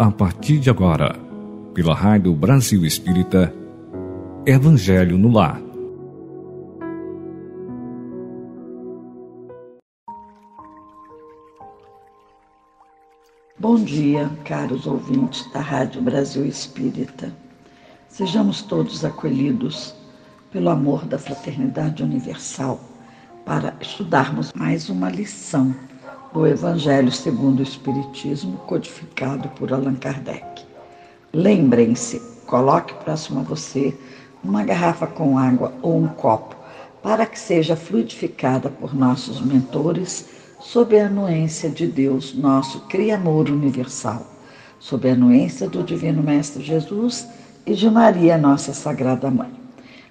A partir de agora, pela Rádio Brasil Espírita, Evangelho no Lar. Bom dia, caros ouvintes da Rádio Brasil Espírita. Sejamos todos acolhidos pelo amor da fraternidade universal para estudarmos mais uma lição do Evangelho segundo o Espiritismo, codificado por Allan Kardec. Lembrem-se, coloque próximo a você uma garrafa com água ou um copo, para que seja fluidificada por nossos mentores sob a anuência de Deus, nosso Criador universal, sob a anuência do Divino Mestre Jesus e de Maria, nossa Sagrada Mãe.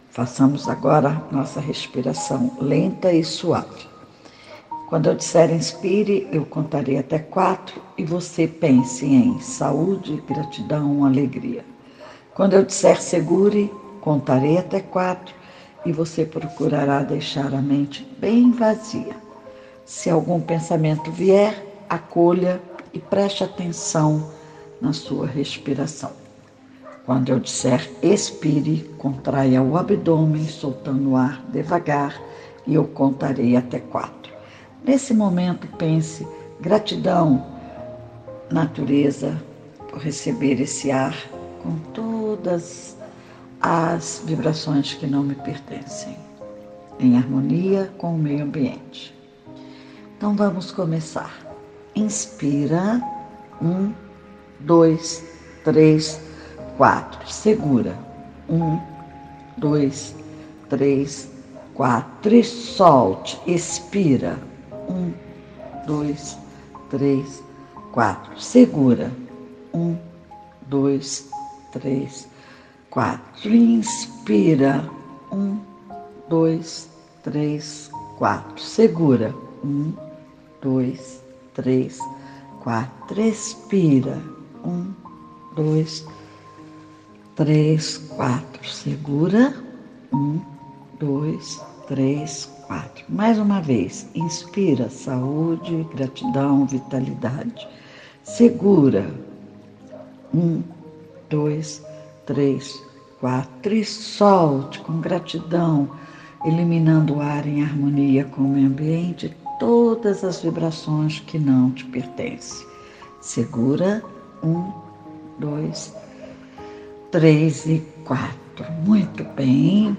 Façamos agora nossa respiração lenta e suave. Quando eu disser inspire, eu contarei até quatro e você pense em saúde, gratidão, alegria. Quando eu disser segure, contarei até quatro e você procurará deixar a mente bem vazia. Se algum pensamento vier, acolha e preste atenção na sua respiração. Quando eu disser expire, contraia o abdômen, soltando o ar devagar, e eu contarei até quatro. Nesse momento, pense gratidão, natureza, por receber esse ar com todas as vibrações que não me pertencem, em harmonia com o meio ambiente. Então vamos começar. Inspira. Um, dois, três, quatro. Segura. Um, dois, três, quatro. E solte. Expira. Dois, três, quatro. Segura. Um, dois, três, quatro. Inspira. Um, dois, três, quatro. Segura. Um, dois, três, quatro. Expira. Um, dois, três, quatro. Segura. Um, dois, três, Mais uma vez. Inspira saúde, gratidão, vitalidade. Segura. Um, dois, três, quatro. E solte com gratidão, eliminando o ar em harmonia com o meio ambiente, todas as vibrações que não te pertencem. Segura. Um, dois, três e quatro. Muito bem.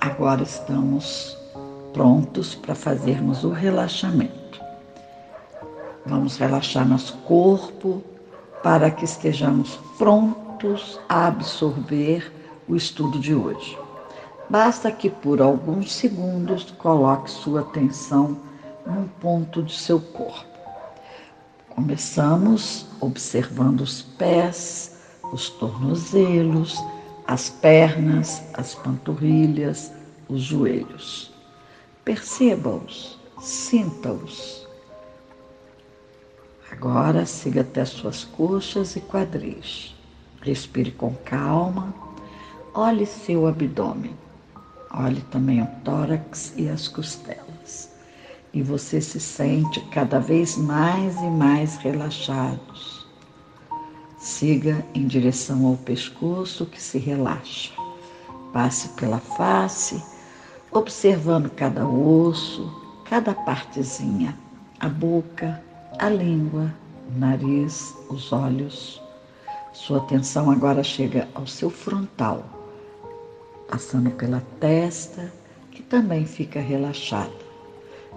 Agora estamos prontos para fazermos o relaxamento. Vamos relaxar nosso corpo para que estejamos prontos a absorver o estudo de hoje. Basta que por alguns segundos coloque sua atenção num ponto de seu corpo. Começamos observando os pés, os tornozelos, as pernas, as panturrilhas, os joelhos. Perceba-os, sinta-os. Agora siga até suas coxas e quadris. Respire com calma. Olhe seu abdômen. Olhe também o tórax e as costelas. E você se sente cada vez mais e mais relaxados. Siga em direção ao pescoço que se relaxa. Passe pela face, observando cada osso, cada partezinha, a boca, a língua, o nariz, os olhos. Sua atenção agora chega ao seu frontal passando pela testa, que também fica relaxada,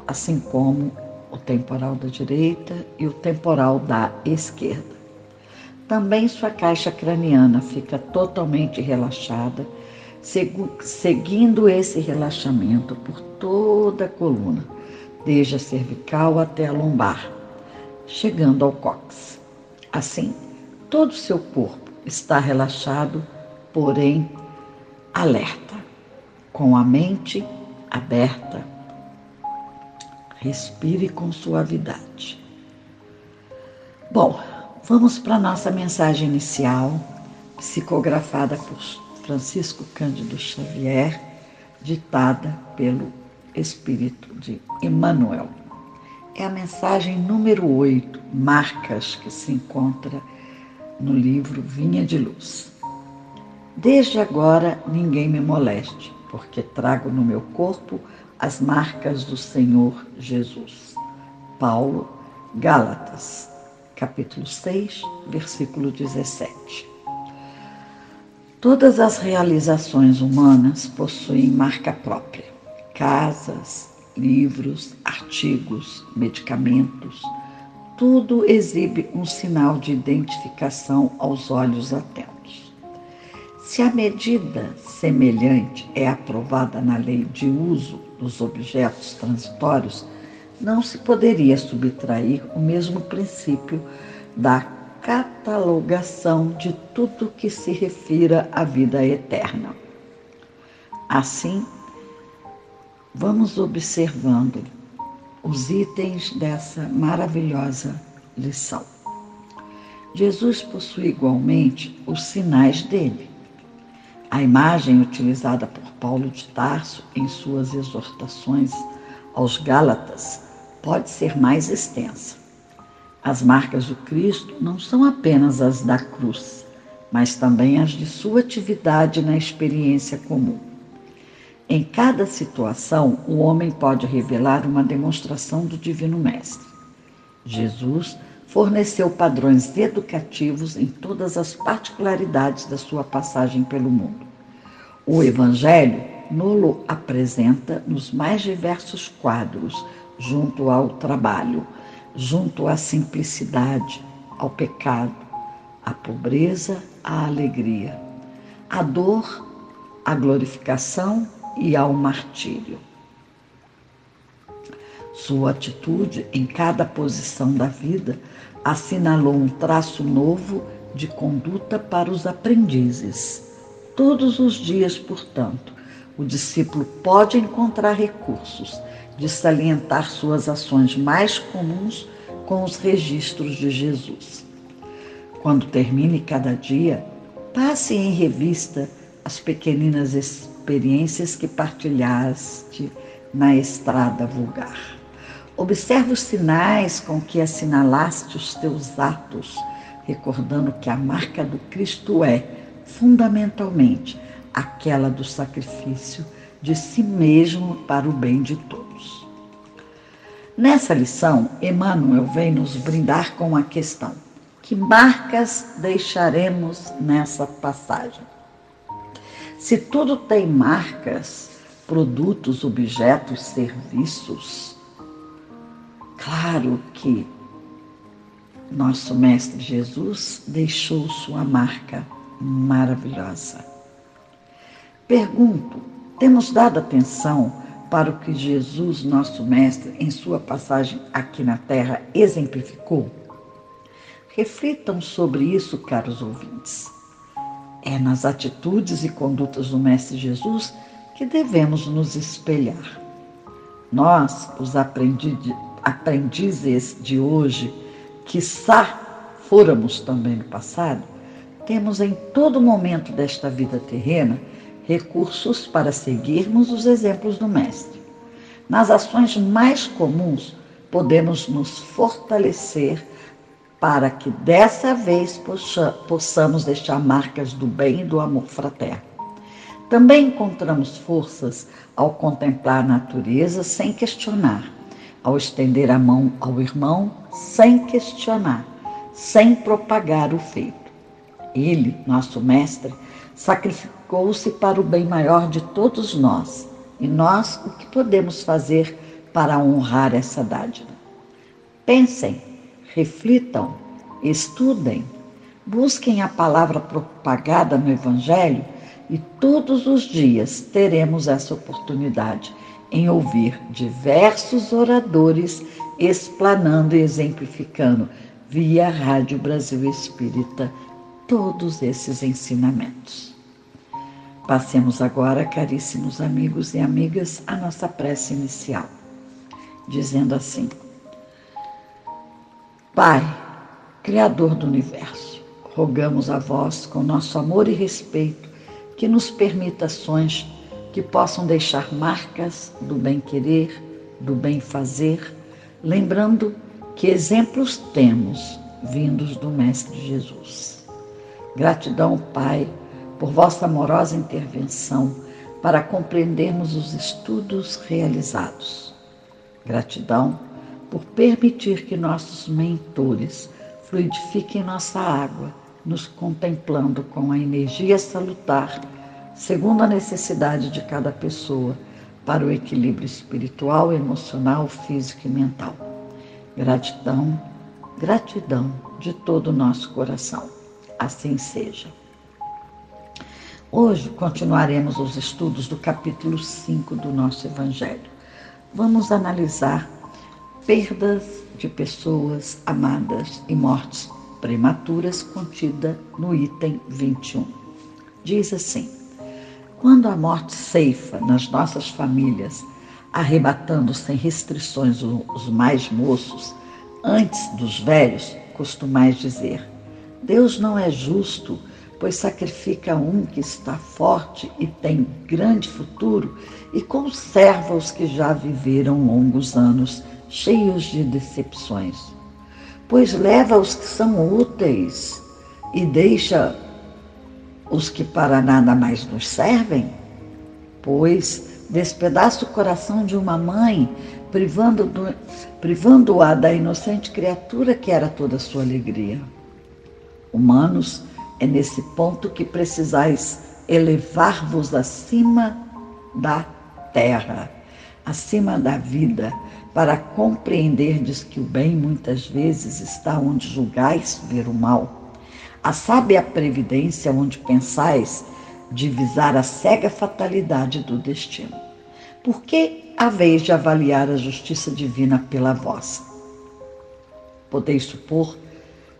assim como o temporal da direita e o temporal da esquerda. Também sua caixa craniana fica totalmente relaxada, seguindo esse relaxamento por toda a coluna, desde a cervical até a lombar, chegando ao cóccix. Assim, todo o seu corpo está relaxado, porém alerta, com a mente aberta. Respire com suavidade. Bom, vamos para a nossa mensagem inicial, psicografada por Francisco Cândido Xavier, ditada pelo Espírito de Emmanuel. É a mensagem número 8, marcas que se encontra no livro Vinha de Luz. Desde agora ninguém me moleste, porque trago no meu corpo as marcas do Senhor Jesus. Paulo, Gálatas, capítulo 6, versículo 17. Todas as realizações humanas possuem marca própria: casas, livros, artigos, medicamentos. Tudo exibe um sinal de identificação aos olhos atentos. Se a medida semelhante é aprovada na lei de uso dos objetos transitórios, não se poderia subtrair o mesmo princípio da catalogação de tudo que se refira à vida eterna. Assim, vamos observando os itens dessa maravilhosa lição. Jesus possui igualmente os sinais dele. A imagem utilizada por Paulo de Tarso em suas exortações aos Gálatas pode ser mais extensa. As marcas do Cristo não são apenas as da cruz, mas também as de sua atividade na experiência comum. Em cada situação, o homem pode revelar uma demonstração do Divino Mestre. Jesus forneceu padrões educativos em todas as particularidades da sua passagem pelo mundo. O Evangelho nulo apresenta nos mais diversos quadros, junto ao trabalho, junto à simplicidade, ao pecado, à pobreza, à alegria, à dor, à glorificação e ao martírio. Sua atitude em cada posição da vida assinalou um traço novo de conduta para os aprendizes. Todos os dias, portanto, o discípulo pode encontrar recursos de salientar suas ações mais comuns com os registros de Jesus. Quando termine cada dia, passe em revista as pequeninas experiências que partilhaste na estrada vulgar. Observe os sinais com que assinalaste os teus atos, recordando que a marca do Cristo é, fundamentalmente, aquela do sacrifício de si mesmo para o bem de todos. Nessa lição, Emmanuel vem nos brindar com a questão: que marcas deixaremos nessa passagem? Se tudo tem marcas, produtos, objetos, serviços, claro que nosso Mestre Jesus deixou sua marca maravilhosa. Pergunto: temos dado atenção para o que Jesus, nosso Mestre, em sua passagem aqui na Terra, exemplificou? Reflitam sobre isso, caros ouvintes. É nas atitudes e condutas do Mestre Jesus que devemos nos espelhar. Nós, os aprendizes de hoje, quiçá fôramos também no passado, temos em todo momento desta vida terrena recursos para seguirmos os exemplos do Mestre. Nas ações mais comuns, podemos nos fortalecer para que dessa vez possamos deixar marcas do bem e do amor fraterno. Também encontramos forças ao contemplar a natureza sem questionar, ao estender a mão ao irmão sem questionar, sem propagar o feito. Ele, nosso mestre, sacrificou-se para o bem maior de todos nós. E nós, o que podemos fazer para honrar essa dádiva? Pensem, reflitam, estudem, busquem a palavra propagada no Evangelho e todos os dias teremos essa oportunidade em ouvir diversos oradores explanando e exemplificando via Rádio Brasil Espírita todos esses ensinamentos. Passemos agora, caríssimos amigos e amigas, a nossa prece inicial, dizendo assim: Pai, Criador do universo, rogamos a vós, com nosso amor e respeito, que nos permita ações que possam deixar marcas do bem-querer, do bem-fazer, lembrando que exemplos temos vindos do Mestre Jesus. Gratidão, Pai, por vossa amorosa intervenção para compreendermos os estudos realizados. Gratidão por permitir que nossos mentores fluidifiquem nossa água, nos contemplando com a energia salutar, segundo a necessidade de cada pessoa, para o equilíbrio espiritual, emocional, físico e mental. Gratidão, gratidão de todo o nosso coração. Assim seja. Hoje continuaremos os estudos do capítulo 5 do nosso Evangelho. Vamos analisar perdas de pessoas amadas e mortes prematuras contida no item 21. Diz assim: Quando a morte ceifa nas nossas famílias, arrebatando sem restrições os mais moços, antes dos velhos, costumais dizer: Deus não é justo, pois sacrifica um que está forte e tem grande futuro e conserva os que já viveram longos anos cheios de decepções. Pois leva os que são úteis e deixa os que para nada mais nos servem? Pois despedaça o coração de uma mãe, privando-a privando da inocente criatura que era toda a sua alegria. Humanos, é nesse ponto que precisais elevar-vos acima da terra, acima da vida, para compreenderdes que o bem muitas vezes está onde julgais ver o mal. A sábia previdência onde pensais divisar a cega fatalidade do destino. Por que haveis de avaliar a justiça divina pela vossa? Podeis supor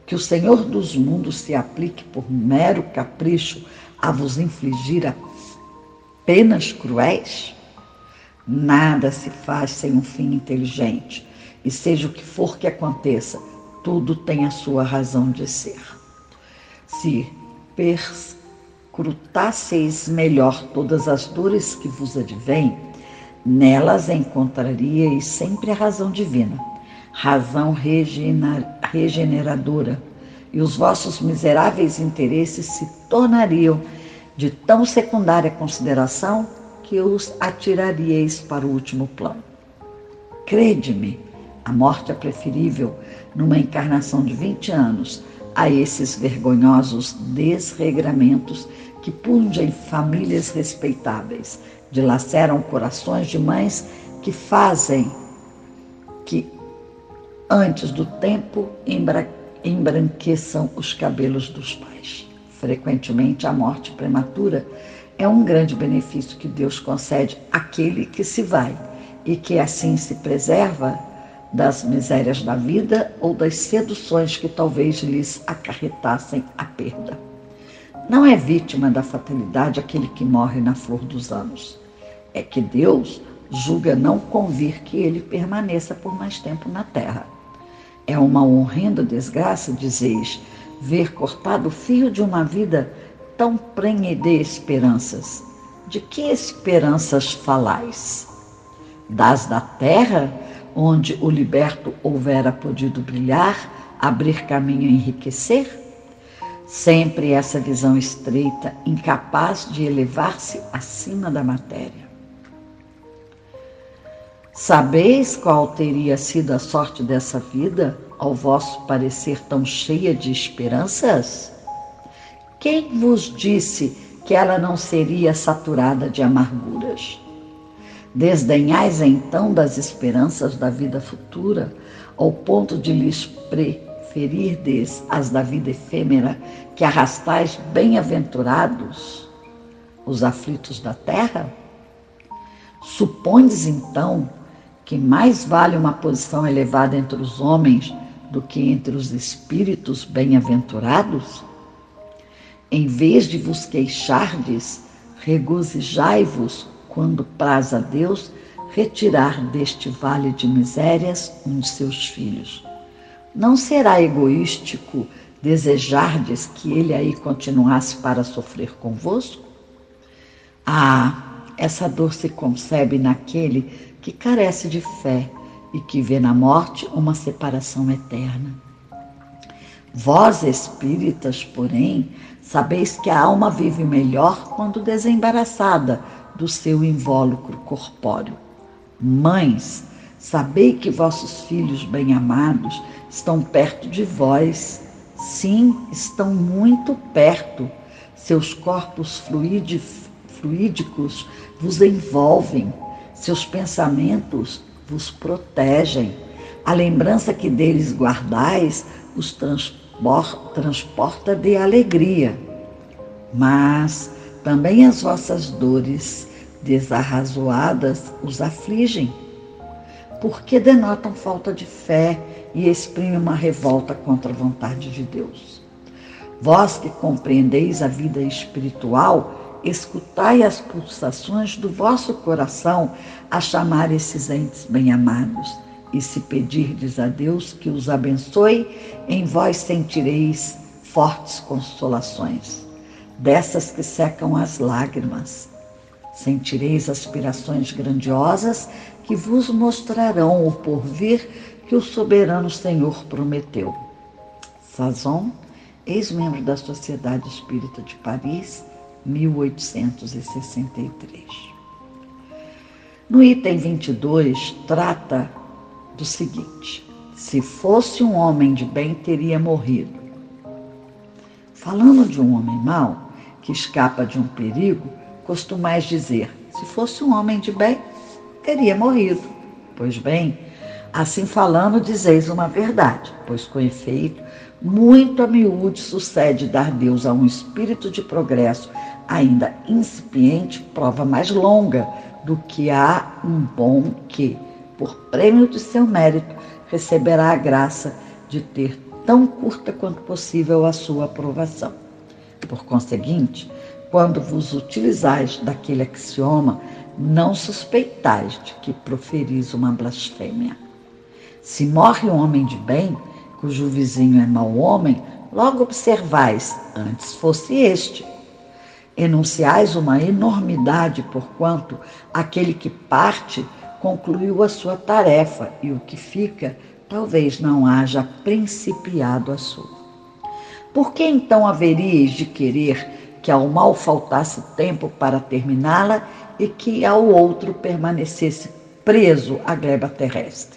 que o Senhor dos mundos se aplique por mero capricho a vos infligir penas cruéis? Nada se faz sem um fim inteligente, e seja o que for que aconteça, tudo tem a sua razão de ser. Se perscrutasseis melhor todas as dores que vos advêm, nelas encontraríeis sempre a razão divina, razão regeneradora, e os vossos miseráveis interesses se tornariam de tão secundária consideração que os atiraríeis para o último plano. Crede-me, a morte é preferível numa encarnação de 20 anos a esses vergonhosos desregramentos que pungem famílias respeitáveis, dilaceram corações de mães que fazem que antes do tempo embranqueçam os cabelos dos pais. Frequentemente a morte prematura é um grande benefício que Deus concede àquele que se vai e que assim se preserva das misérias da vida ou das seduções que talvez lhes acarretassem a perda. Não é vítima da fatalidade aquele que morre na flor dos anos. É que Deus julga não convir que ele permaneça por mais tempo na terra. É uma horrenda desgraça, dizeis, ver cortado o fio de uma vida tão prenhe de esperanças. De que esperanças falais? Das da terra, onde o liberto houvera podido brilhar, abrir caminho e enriquecer? Sempre essa visão estreita, incapaz de elevar-se acima da matéria. Sabeis qual teria sido a sorte dessa vida, ao vosso parecer tão cheia de esperanças? Quem vos disse que ela não seria saturada de amarguras? Desdenhais então das esperanças da vida futura, ao ponto de lhes preferirdes as da vida efêmera, que arrastais bem-aventurados os aflitos da terra? Supondes então que mais vale uma posição elevada entre os homens do que entre os espíritos bem-aventurados? Em vez de vos queixardes, regozijai-vos quando praz a Deus retirar deste vale de misérias um de seus filhos. Não será egoístico desejardes que ele aí continuasse para sofrer convosco? Ah, essa dor se concebe naquele que carece de fé e que vê na morte uma separação eterna. Vós, espíritas, porém, sabeis que a alma vive melhor quando desembaraçada do seu invólucro corpóreo. Mães, sabei que vossos filhos bem-amados estão perto de vós. Sim, estão muito perto. Seus corpos fluídicos vos envolvem, seus pensamentos vos protegem. A lembrança que deles guardais os transporta de alegria. Mas também as vossas dores desarrazoadas os afligem, porque denotam falta de fé e exprimem uma revolta contra a vontade de Deus. Vós que compreendeis a vida espiritual, escutai as pulsações do vosso coração a chamar esses entes bem-amados. E se pedirdes a Deus que os abençoe, em vós sentireis fortes consolações, dessas que secam as lágrimas. Sentireis aspirações grandiosas que vos mostrarão o porvir que o soberano Senhor prometeu. Sazon, ex-membro da Sociedade Espírita de Paris, 1863. No item 22, trata do seguinte: se fosse um homem de bem, teria morrido. Falando de um homem mau que escapa de um perigo, costumais dizer: se fosse um homem de bem, teria morrido. Pois bem, assim falando, dizeis uma verdade, pois com efeito, muito a miúde sucede dar Deus a um espírito de progresso ainda incipiente, prova mais longa do que há um bom que, por prêmio de seu mérito, receberá a graça de ter tão curta quanto possível a sua aprovação. Por conseguinte, quando vos utilizais daquele axioma, não suspeitais de que proferis uma blasfêmia. Se morre um homem de bem, cujo vizinho é mau homem, logo observais, antes fosse este. Enunciais uma enormidade, porquanto aquele que parte concluiu a sua tarefa e o que fica talvez não haja principiado a sua. Por que então haveríeis de querer que ao mal faltasse tempo para terminá-la e que ao outro permanecesse preso à gleba terrestre?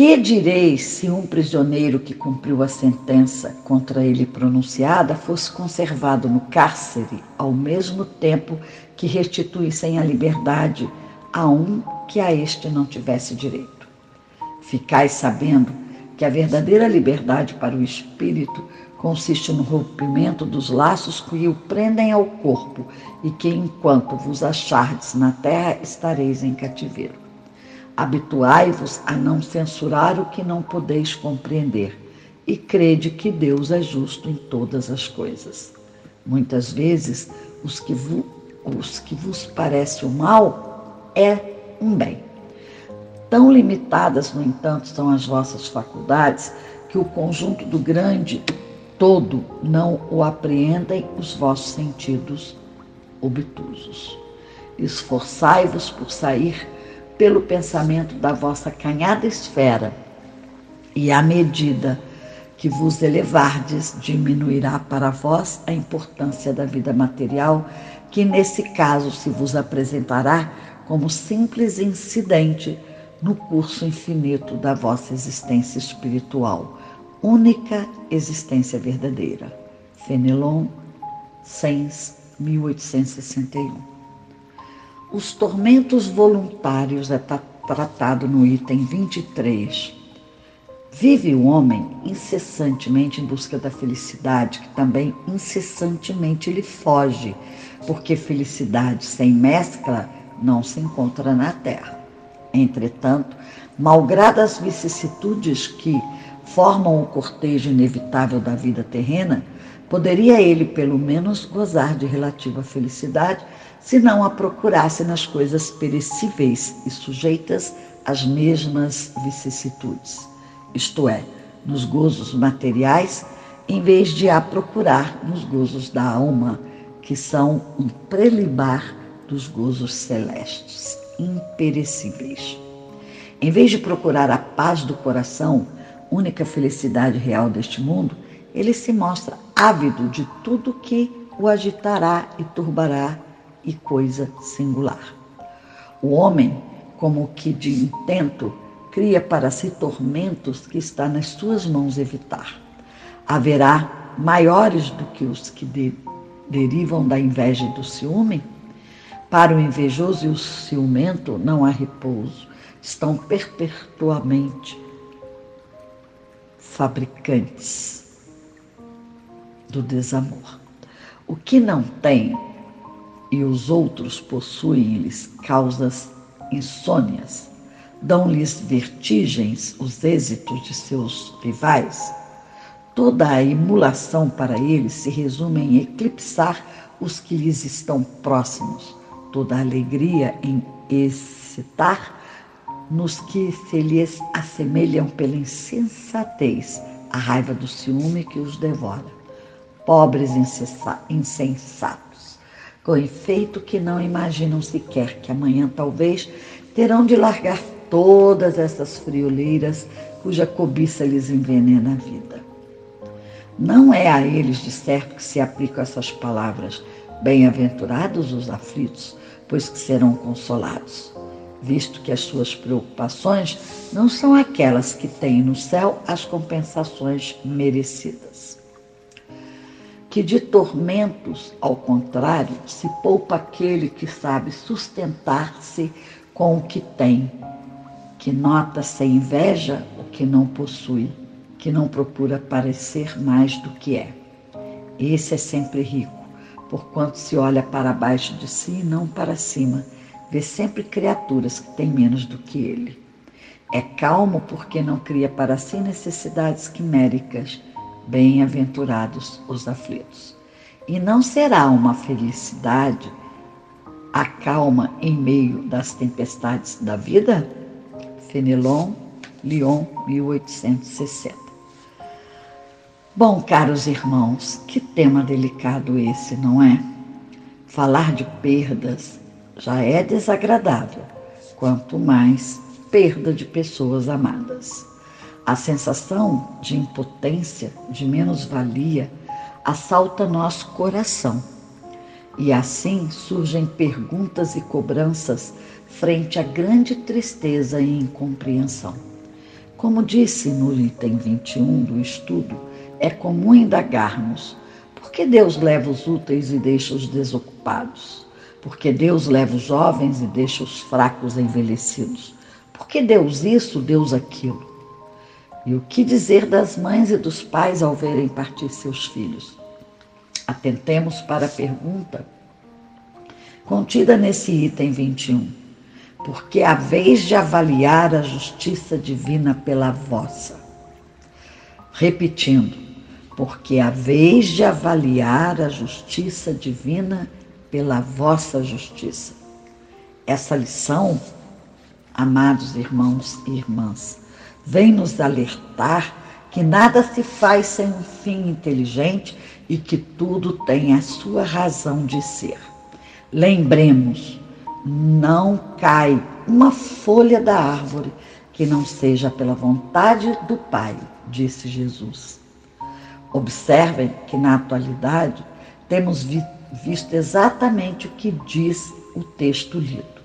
Que direis se um prisioneiro que cumpriu a sentença contra ele pronunciada fosse conservado no cárcere ao mesmo tempo que restituíssem a liberdade a um que a este não tivesse direito? Ficais sabendo que a verdadeira liberdade para o espírito consiste no rompimento dos laços que o prendem ao corpo e que, enquanto vos achardes na terra, estareis em cativeiro. Habituai-vos a não censurar o que não podeis compreender e crede que Deus é justo em todas as coisas. Muitas vezes, os que, os que vos parece o mal é um bem. Tão limitadas, no entanto, são as vossas faculdades que o conjunto do grande todo não o apreendem os vossos sentidos obtusos. Esforçai-vos por sair pelo pensamento da vossa canhada esfera, e à medida que vos elevardes, diminuirá para vós a importância da vida material, que nesse caso se vos apresentará como simples incidente no curso infinito da vossa existência espiritual, única existência verdadeira. Fenelon, Sens, 1861. Os tormentos voluntários é tratado no item 23. Vive o homem incessantemente em busca da felicidade, que também incessantemente lhe foge, porque felicidade sem mescla não se encontra na terra. Entretanto, malgrado as vicissitudes que formam o cortejo inevitável da vida terrena, poderia ele pelo menos gozar de relativa felicidade se não a procurasse nas coisas perecíveis e sujeitas às mesmas vicissitudes, isto é, nos gozos materiais, em vez de a procurar nos gozos da alma, que são um prelibar dos gozos celestes, imperecíveis. Em vez de procurar a paz do coração, única felicidade real deste mundo, ele se mostra ávido de tudo que o agitará e turbará e coisa singular. O homem, como que de intento, cria para si tormentos que está nas suas mãos evitar. Haverá maiores do que os que de, derivam da inveja e do ciúme? Para o invejoso e o ciumento não há repouso, estão perpetuamente fabricantes do desamor. O que não tem e os outros possuem-lhes causas insônias, dão-lhes vertigens os êxitos de seus rivais. Toda a emulação para eles se resume em eclipsar os que lhes estão próximos, toda a alegria em excitar nos que se lhes assemelham pela insensatez, a raiva do ciúme que os devora. Pobres insensatos, com efeito que não imaginam sequer que amanhã talvez terão de largar todas essas frioleiras cuja cobiça lhes envenena a vida. Não é a eles de certo que se aplicam essas palavras, bem-aventurados os aflitos, pois que serão consolados visto que as suas preocupações não são aquelas que têm no céu as compensações merecidas. Que de tormentos, ao contrário, se poupa aquele que sabe sustentar-se com o que tem, que nota sem inveja o que não possui, que não procura parecer mais do que é. Esse é sempre rico, porquanto se olha para baixo de si e não para cima vê sempre criaturas que têm menos do que ele. É calmo porque não cria para si necessidades quiméricas. Bem-aventurados os aflitos. E não será uma felicidade a calma em meio das tempestades da vida? Fenelon, Lyon, 1860. Bom, caros irmãos, que tema delicado esse, não é? Falar de perdas, já é desagradável, quanto mais perda de pessoas amadas. A sensação de impotência, de menos-valia, assalta nosso coração. E assim surgem perguntas e cobranças frente à grande tristeza e incompreensão. Como disse no item 21 do estudo, é comum indagarmos: por que Deus leva os úteis e deixa os desocupados? Porque Deus leva os jovens e deixa os fracos envelhecidos. Porque Deus isso, Deus aquilo. E o que dizer das mães e dos pais ao verem partir seus filhos? Atentemos para a pergunta contida nesse item 21. Porque a vez de avaliar a justiça divina pela vossa. Repetindo, porque a vez de avaliar a justiça divina pela vossa justiça. Essa lição, amados irmãos e irmãs, vem nos alertar que nada se faz sem um fim inteligente e que tudo tem a sua razão de ser. Lembremos, não cai uma folha da árvore que não seja pela vontade do Pai, disse Jesus. Observem que na atualidade temos visto exatamente o que diz o texto lido.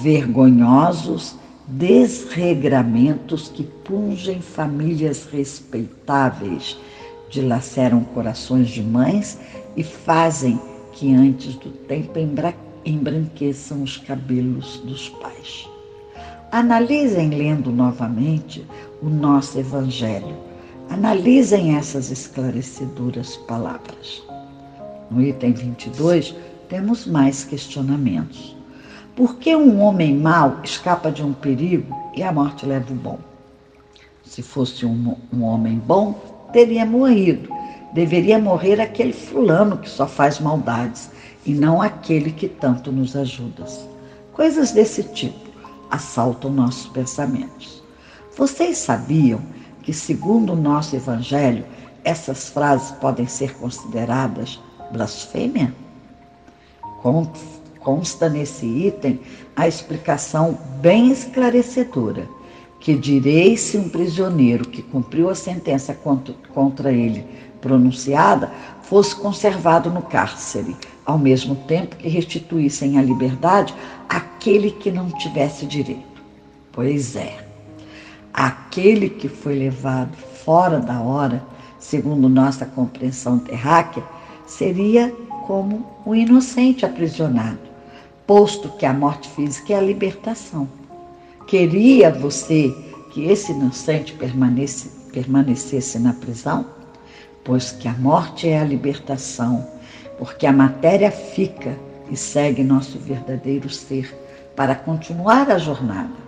Vergonhosos desregramentos que pungem famílias respeitáveis, dilaceram corações de mães e fazem que antes do tempo embranqueçam os cabelos dos pais. Analisem lendo novamente o nosso Evangelho. Analisem essas esclarecedoras palavras. No item 22, temos mais questionamentos. Por que um homem mau escapa de um perigo e a morte leva o bom? Se fosse um, um homem bom, teria morrido. Deveria morrer aquele fulano que só faz maldades e não aquele que tanto nos ajuda. Coisas desse tipo assaltam nossos pensamentos. Vocês sabiam que, segundo o nosso Evangelho, essas frases podem ser consideradas blasfêmia? Consta nesse item a explicação bem esclarecedora Que direi se um prisioneiro que cumpriu a sentença contra, ele pronunciada fosse conservado no cárcere, ao mesmo tempo que restituíssem a liberdade aquele que não tivesse direito. Pois é, aquele que foi levado fora da hora, segundo nossa compreensão terráquea, seria como o inocente aprisionado, posto que a morte física é a libertação. Queria você que esse inocente permanecesse, permanecesse na prisão? Pois que a morte é a libertação, porque a matéria fica e segue nosso verdadeiro ser para continuar a jornada.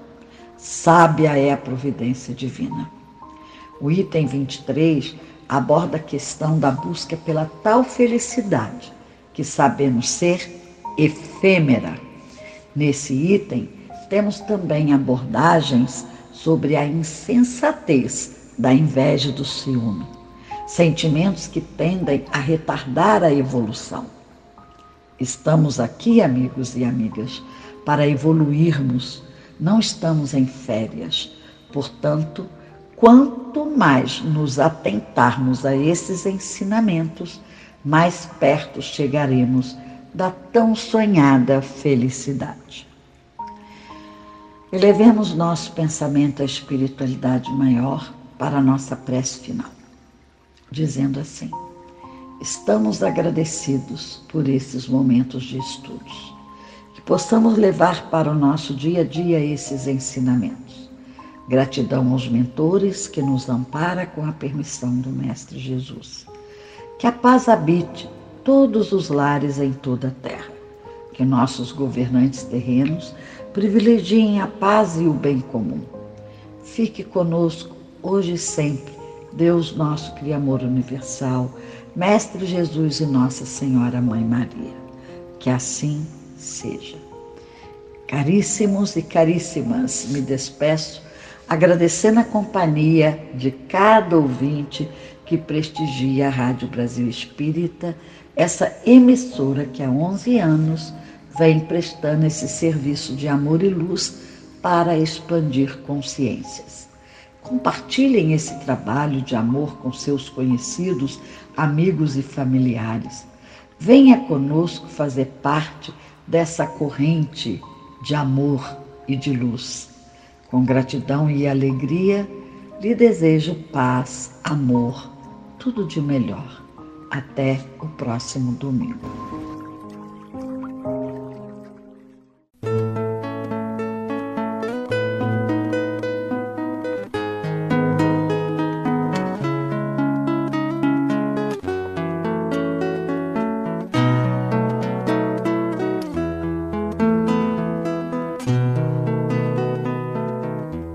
Sábia é a providência divina. O item 23 aborda a questão da busca pela tal felicidade que sabemos ser efêmera. Nesse item, temos também abordagens sobre a insensatez da inveja e do ciúme, sentimentos que tendem a retardar a evolução. Estamos aqui, amigos e amigas, para evoluirmos, não estamos em férias. Portanto, quanto mais nos atentarmos a esses ensinamentos, mais perto chegaremos da tão sonhada felicidade. Elevemos nosso pensamento à espiritualidade maior para a nossa prece final, dizendo assim: Estamos agradecidos por esses momentos de estudos, que possamos levar para o nosso dia a dia esses ensinamentos. Gratidão aos mentores que nos ampara com a permissão do Mestre Jesus que a paz habite todos os lares em toda a terra. Que nossos governantes terrenos privilegiem a paz e o bem comum. Fique conosco hoje e sempre, Deus nosso Criador universal, Mestre Jesus e Nossa Senhora Mãe Maria. Que assim seja. Caríssimos e caríssimas, me despeço agradecendo a companhia de cada ouvinte que prestigia a Rádio Brasil Espírita, essa emissora que há 11 anos vem prestando esse serviço de amor e luz para expandir consciências. Compartilhem esse trabalho de amor com seus conhecidos, amigos e familiares. Venha conosco fazer parte dessa corrente de amor e de luz. Com gratidão e alegria, lhe desejo paz, amor tudo de melhor. Até o próximo domingo.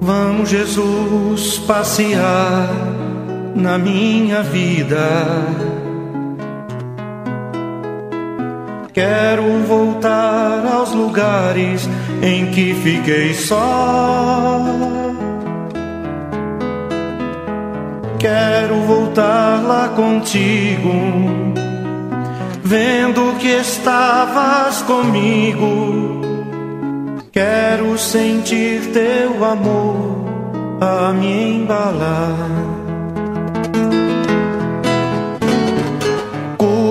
Vamos, Jesus, passear na minha vida. Quero voltar aos lugares em que fiquei só. Quero voltar lá contigo, vendo que estavas comigo. Quero sentir teu amor a me embalar.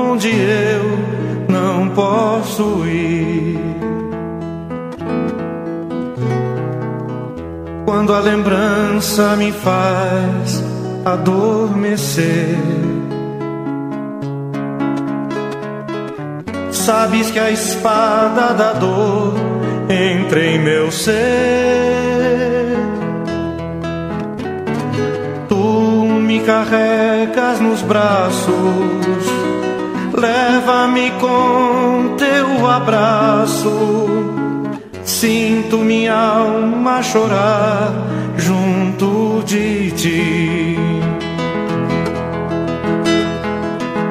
onde eu não posso ir. Quando a lembrança me faz adormecer, sabes que a espada da dor entra em meu ser. Tu me carregas nos braços Leva-me com teu abraço, sinto minha alma chorar junto de ti.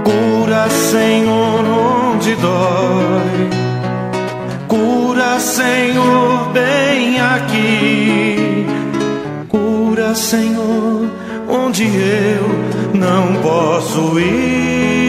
Cura, Senhor, onde dói. Cura, Senhor, bem aqui. Cura, Senhor, onde eu não posso ir.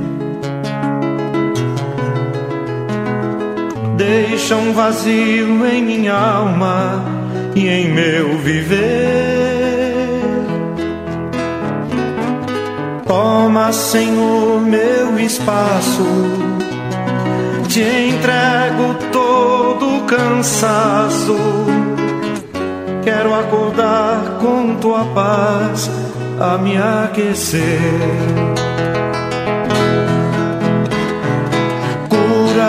Deixa um vazio em minha alma e em meu viver. Toma, Senhor, meu espaço. Te entrego todo o cansaço. Quero acordar com tua paz a me aquecer.